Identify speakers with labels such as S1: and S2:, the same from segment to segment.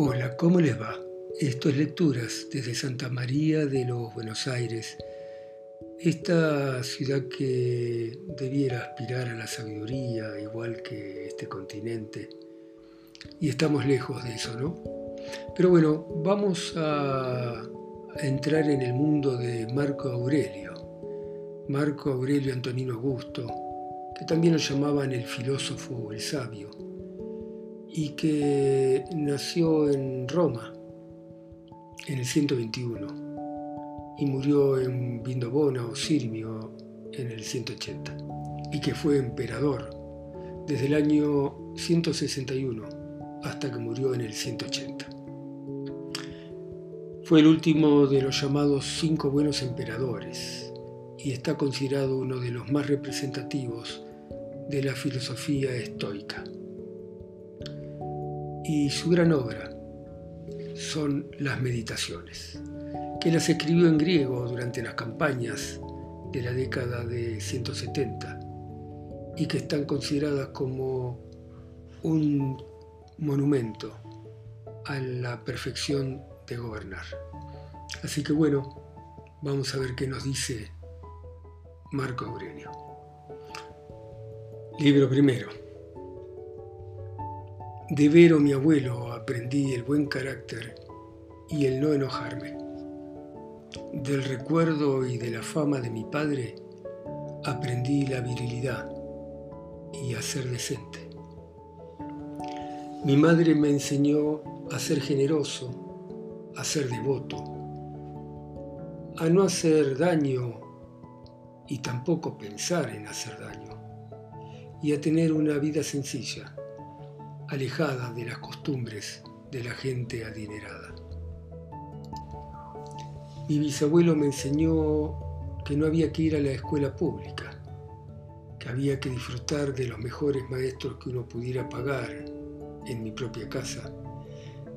S1: Hola, ¿cómo les va? Esto es Lecturas desde Santa María de los Buenos Aires, esta ciudad que debiera aspirar a la sabiduría igual que este continente. Y estamos lejos de eso, ¿no? Pero bueno, vamos a entrar en el mundo de Marco Aurelio. Marco Aurelio Antonino Augusto, que también lo llamaban el filósofo o el sabio y que nació en Roma en el 121 y murió en Vindobona o Sirmio en el 180 y que fue emperador desde el año 161 hasta que murió en el 180. Fue el último de los llamados cinco buenos emperadores y está considerado uno de los más representativos de la filosofía estoica y su gran obra son las meditaciones, que las escribió en griego durante las campañas de la década de 170 y que están consideradas como un monumento a la perfección de gobernar. Así que bueno, vamos a ver qué nos dice Marco Aurelio. Libro primero. De Vero, mi abuelo, aprendí el buen carácter y el no enojarme. Del recuerdo y de la fama de mi padre, aprendí la virilidad y a ser decente. Mi madre me enseñó a ser generoso, a ser devoto, a no hacer daño y tampoco pensar en hacer daño, y a tener una vida sencilla alejada de las costumbres de la gente adinerada. Mi bisabuelo me enseñó que no había que ir a la escuela pública, que había que disfrutar de los mejores maestros que uno pudiera pagar en mi propia casa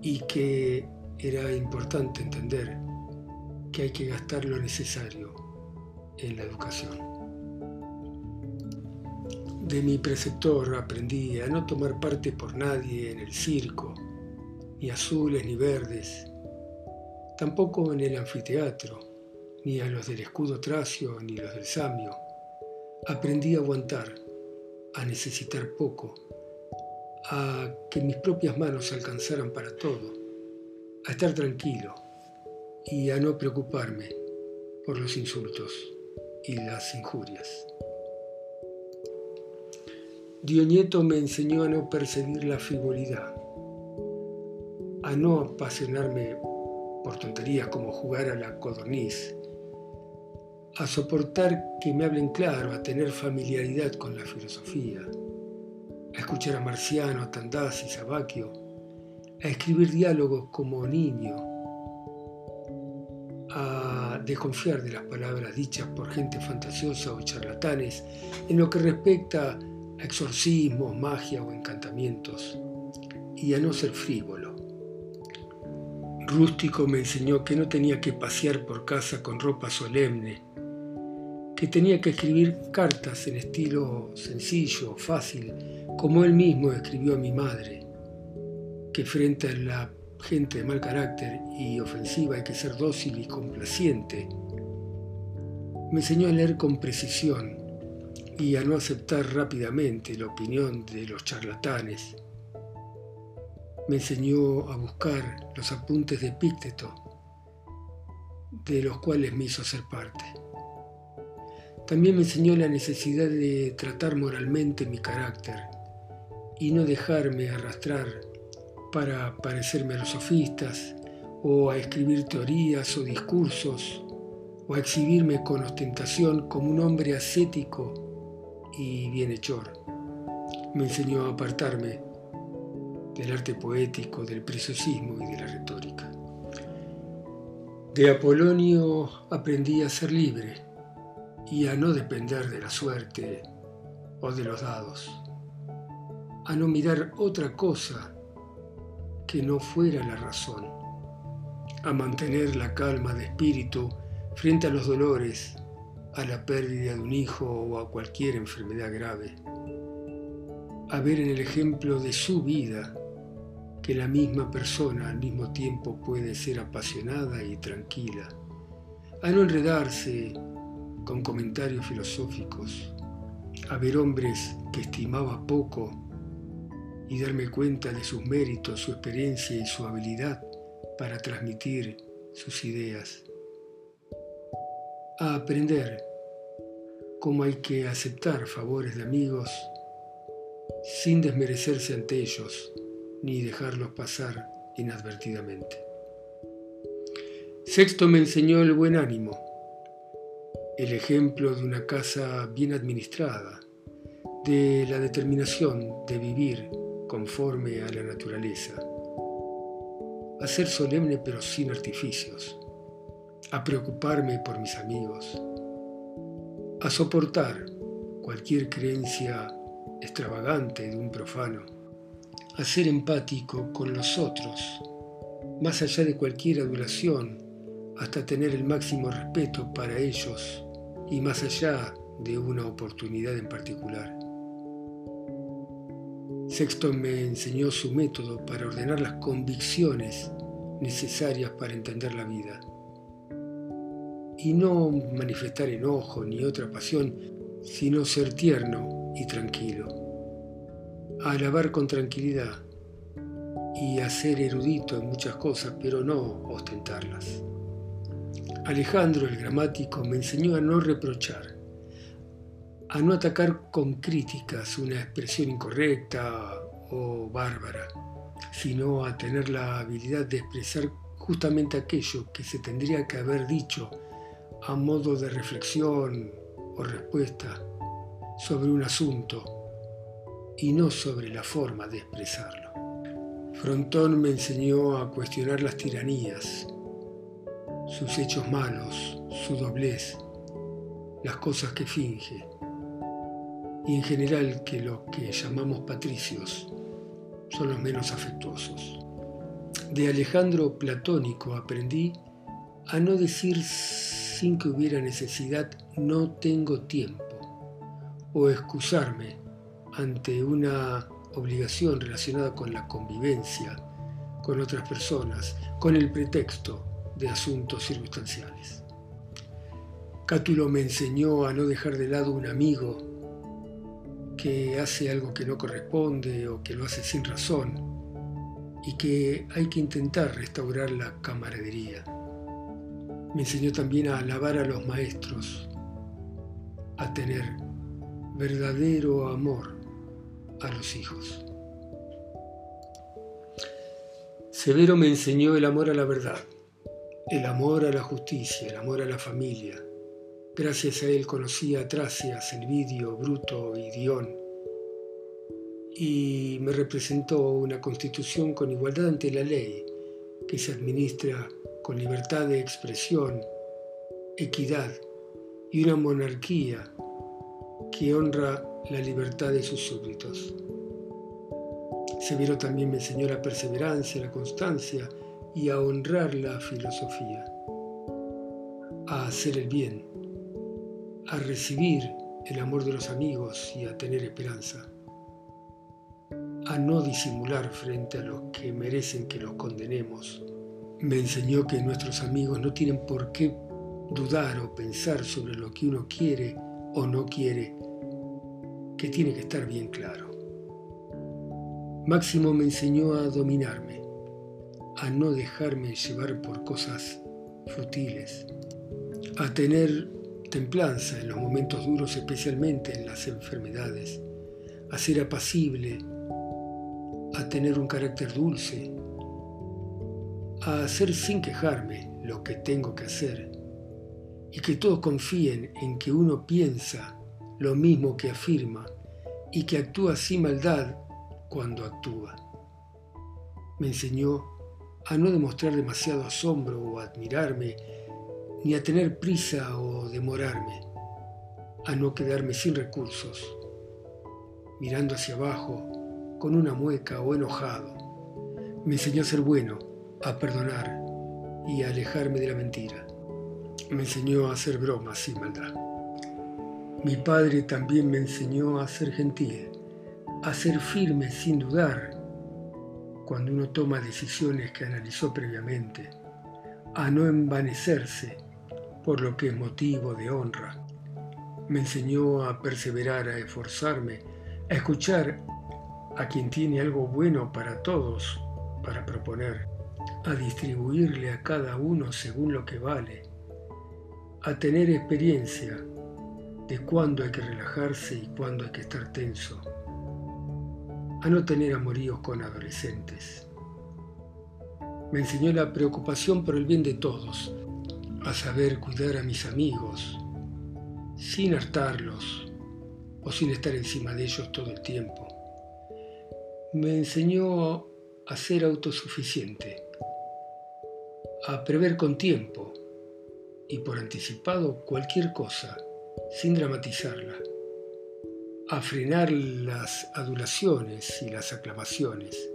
S1: y que era importante entender que hay que gastar lo necesario en la educación. De mi preceptor aprendí a no tomar parte por nadie en el circo, ni azules ni verdes, tampoco en el anfiteatro, ni a los del escudo tracio ni los del samio. Aprendí a aguantar, a necesitar poco, a que mis propias manos alcanzaran para todo, a estar tranquilo y a no preocuparme por los insultos y las injurias. Nieto me enseñó a no percibir la frivolidad, a no apasionarme por tonterías como jugar a la codorniz, a soportar que me hablen claro, a tener familiaridad con la filosofía, a escuchar a Marciano, a Tandás y Sabacchio, a escribir diálogos como niño, a desconfiar de las palabras dichas por gente fantasiosa o charlatanes en lo que respecta a exorcismos, magia o encantamientos, y a no ser frívolo. Rústico me enseñó que no tenía que pasear por casa con ropa solemne, que tenía que escribir cartas en estilo sencillo, fácil, como él mismo escribió a mi madre, que frente a la gente de mal carácter y ofensiva hay que ser dócil y complaciente. Me enseñó a leer con precisión, y a no aceptar rápidamente la opinión de los charlatanes. Me enseñó a buscar los apuntes de Epícteto, de los cuales me hizo ser parte. También me enseñó la necesidad de tratar moralmente mi carácter y no dejarme arrastrar para parecerme a los sofistas o a escribir teorías o discursos o a exhibirme con ostentación como un hombre ascético y bienhechor. Me enseñó a apartarme del arte poético, del preciosismo y de la retórica. De Apolonio aprendí a ser libre y a no depender de la suerte o de los dados, a no mirar otra cosa que no fuera la razón, a mantener la calma de espíritu frente a los dolores a la pérdida de un hijo o a cualquier enfermedad grave, a ver en el ejemplo de su vida que la misma persona al mismo tiempo puede ser apasionada y tranquila, a no enredarse con comentarios filosóficos, a ver hombres que estimaba poco y darme cuenta de sus méritos, su experiencia y su habilidad para transmitir sus ideas, a aprender cómo hay que aceptar favores de amigos sin desmerecerse ante ellos ni dejarlos pasar inadvertidamente. Sexto me enseñó el buen ánimo, el ejemplo de una casa bien administrada, de la determinación de vivir conforme a la naturaleza, a ser solemne pero sin artificios, a preocuparme por mis amigos, a soportar cualquier creencia extravagante de un profano, a ser empático con los otros, más allá de cualquier adulación, hasta tener el máximo respeto para ellos y más allá de una oportunidad en particular. Sexto me enseñó su método para ordenar las convicciones necesarias para entender la vida y no manifestar enojo ni otra pasión, sino ser tierno y tranquilo. Alabar con tranquilidad y a ser erudito en muchas cosas, pero no ostentarlas. Alejandro el gramático me enseñó a no reprochar, a no atacar con críticas una expresión incorrecta o bárbara, sino a tener la habilidad de expresar justamente aquello que se tendría que haber dicho a modo de reflexión o respuesta sobre un asunto y no sobre la forma de expresarlo. Frontón me enseñó a cuestionar las tiranías, sus hechos malos, su doblez, las cosas que finge, y en general que lo que llamamos patricios son los menos afectuosos. De Alejandro Platónico aprendí a no decir sin que hubiera necesidad no tengo tiempo, o excusarme ante una obligación relacionada con la convivencia con otras personas, con el pretexto de asuntos circunstanciales. Cátulo me enseñó a no dejar de lado un amigo que hace algo que no corresponde o que lo hace sin razón y que hay que intentar restaurar la camaradería. Me enseñó también a alabar a los maestros, a tener verdadero amor a los hijos. Severo me enseñó el amor a la verdad, el amor a la justicia, el amor a la familia. Gracias a él conocí a Tracia, Selvidio, Bruto y Dion, y me representó una constitución con igualdad ante la ley que se administra con libertad de expresión, equidad y una monarquía que honra la libertad de sus súbditos. Severo también me enseñó la perseverancia, la constancia y a honrar la filosofía, a hacer el bien, a recibir el amor de los amigos y a tener esperanza, a no disimular frente a los que merecen que los condenemos me enseñó que nuestros amigos no tienen por qué dudar o pensar sobre lo que uno quiere o no quiere, que tiene que estar bien claro. Máximo me enseñó a dominarme, a no dejarme llevar por cosas futiles, a tener templanza en los momentos duros, especialmente en las enfermedades, a ser apacible, a tener un carácter dulce, a hacer sin quejarme lo que tengo que hacer y que todos confíen en que uno piensa lo mismo que afirma y que actúa sin maldad cuando actúa. Me enseñó a no demostrar demasiado asombro o admirarme, ni a tener prisa o demorarme, a no quedarme sin recursos, mirando hacia abajo con una mueca o enojado. Me enseñó a ser bueno, a perdonar y a alejarme de la mentira. Me enseñó a hacer bromas sin maldad. Mi padre también me enseñó a ser gentil, a ser firme sin dudar cuando uno toma decisiones que analizó previamente, a no envanecerse por lo que es motivo de honra. Me enseñó a perseverar, a esforzarme, a escuchar a quien tiene algo bueno para todos para proponer, a distribuirle a cada uno según lo que vale, a tener experiencia de cuándo hay que relajarse y cuándo hay que estar tenso, a no tener amoríos con adolescentes. Me enseñó la preocupación por el bien de todos, a saber cuidar a mis amigos, sin hartarlos o sin estar encima de ellos todo el tiempo. Me enseñó a ser autosuficiente, a prever con tiempo y por anticipado cualquier cosa, sin dramatizarla, a frenar las adulaciones y las aclamaciones,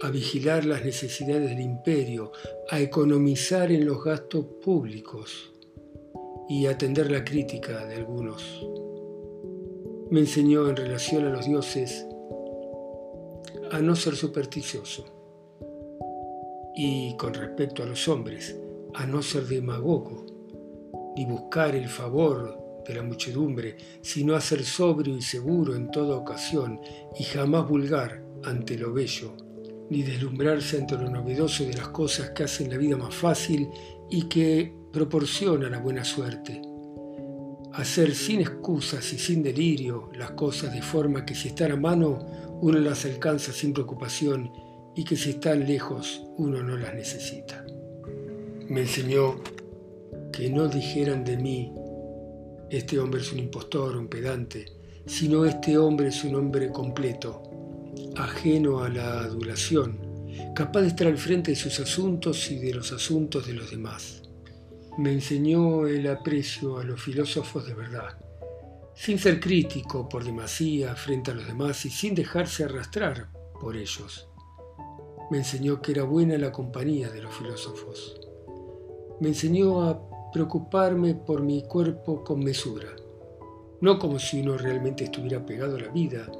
S1: a vigilar las necesidades del imperio, a economizar en los gastos públicos y atender la crítica de algunos. Me enseñó en relación a los dioses a no ser supersticioso y con respecto a los hombres, a no ser demagogo, ni buscar el favor de la muchedumbre, sino a ser sobrio y seguro en toda ocasión y jamás vulgar ante lo bello, ni deslumbrarse ante lo novedoso de las cosas que hacen la vida más fácil y que proporcionan la buena suerte. Hacer sin excusas y sin delirio las cosas de forma que si están a mano uno las alcanza sin preocupación y que si están lejos uno no las necesita. Me enseñó que no dijeran de mí, este hombre es un impostor, un pedante, sino este hombre es un hombre completo, ajeno a la adulación, capaz de estar al frente de sus asuntos y de los asuntos de los demás. Me enseñó el aprecio a los filósofos de verdad, sin ser crítico por demasía frente a los demás y sin dejarse arrastrar por ellos. Me enseñó que era buena la compañía de los filósofos. Me enseñó a preocuparme por mi cuerpo con mesura, no como si uno realmente estuviera pegado a la vida,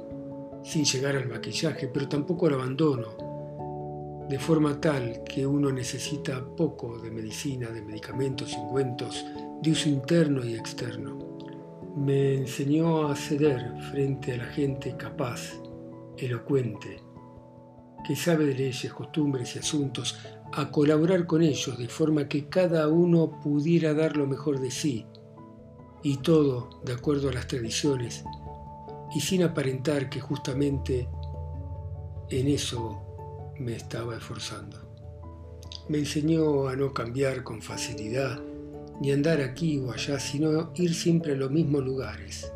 S1: sin llegar al maquillaje, pero tampoco al abandono, de forma tal que uno necesita poco de medicina, de medicamentos y ungüentos, de uso interno y externo me enseñó a ceder frente a la gente capaz, elocuente, que sabe de leyes, costumbres y asuntos, a colaborar con ellos de forma que cada uno pudiera dar lo mejor de sí, y todo de acuerdo a las tradiciones, y sin aparentar que justamente en eso me estaba esforzando. Me enseñó a no cambiar con facilidad, ni andar aquí o allá, sino ir siempre a los mismos lugares.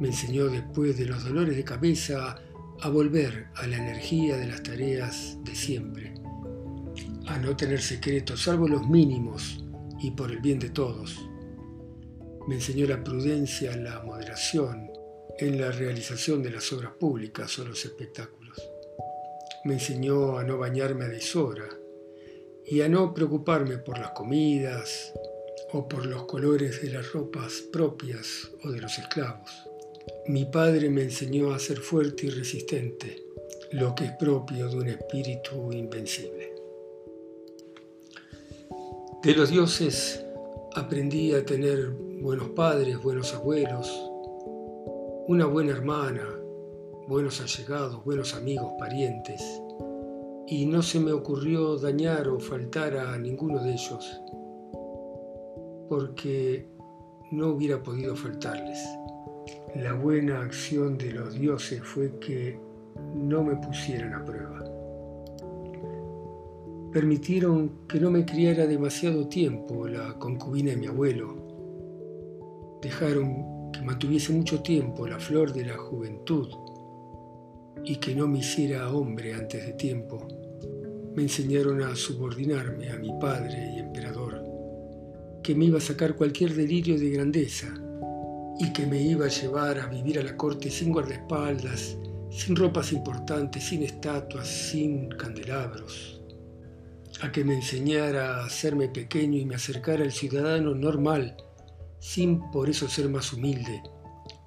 S1: Me enseñó después de los dolores de cabeza a volver a la energía de las tareas de siempre, a no tener secretos, salvo los mínimos y por el bien de todos. Me enseñó la prudencia, la moderación en la realización de las obras públicas o los espectáculos. Me enseñó a no bañarme a deshora, y a no preocuparme por las comidas o por los colores de las ropas propias o de los esclavos. Mi padre me enseñó a ser fuerte y resistente, lo que es propio de un espíritu invencible. De los dioses aprendí a tener buenos padres, buenos abuelos, una buena hermana, buenos allegados, buenos amigos, parientes y no se me ocurrió dañar o faltar a ninguno de ellos, porque no hubiera podido faltarles. La buena acción de los dioses fue que no me pusieran a prueba. Permitieron que no me criara demasiado tiempo la concubina de mi abuelo. Dejaron que mantuviese mucho tiempo la flor de la juventud y que no me hiciera hombre antes de tiempo, me enseñaron a subordinarme a mi padre y emperador, que me iba a sacar cualquier delirio de grandeza y que me iba a llevar a vivir a la corte sin guardaespaldas, sin ropas importantes, sin estatuas, sin candelabros, a que me enseñara a hacerme pequeño y me acercara al ciudadano normal, sin por eso ser más humilde,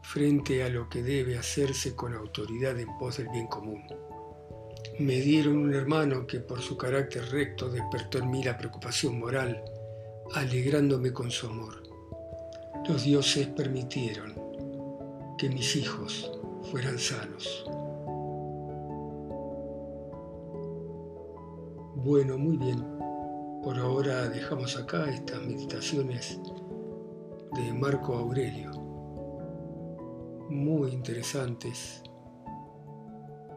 S1: frente a lo que debe hacerse con autoridad en pos del bien común. Me dieron un hermano que por su carácter recto despertó en mí la preocupación moral, alegrándome con su amor. Los dioses permitieron que mis hijos fueran sanos. Bueno, muy bien. Por ahora dejamos acá estas meditaciones de Marco Aurelio. Muy interesantes.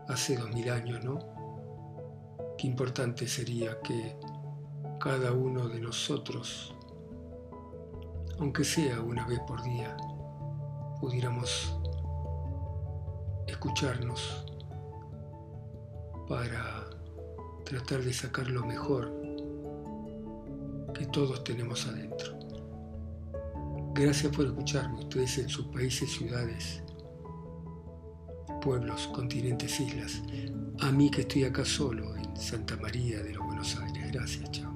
S1: Hace dos mil años, ¿no? Qué importante sería que cada uno de nosotros, aunque sea una vez por día, pudiéramos escucharnos para tratar de sacar lo mejor que todos tenemos adentro. Gracias por escucharme, ustedes en sus países, ciudades, pueblos, continentes, islas. A mí que estoy acá solo en Santa María de los Buenos Aires. Gracias, chao.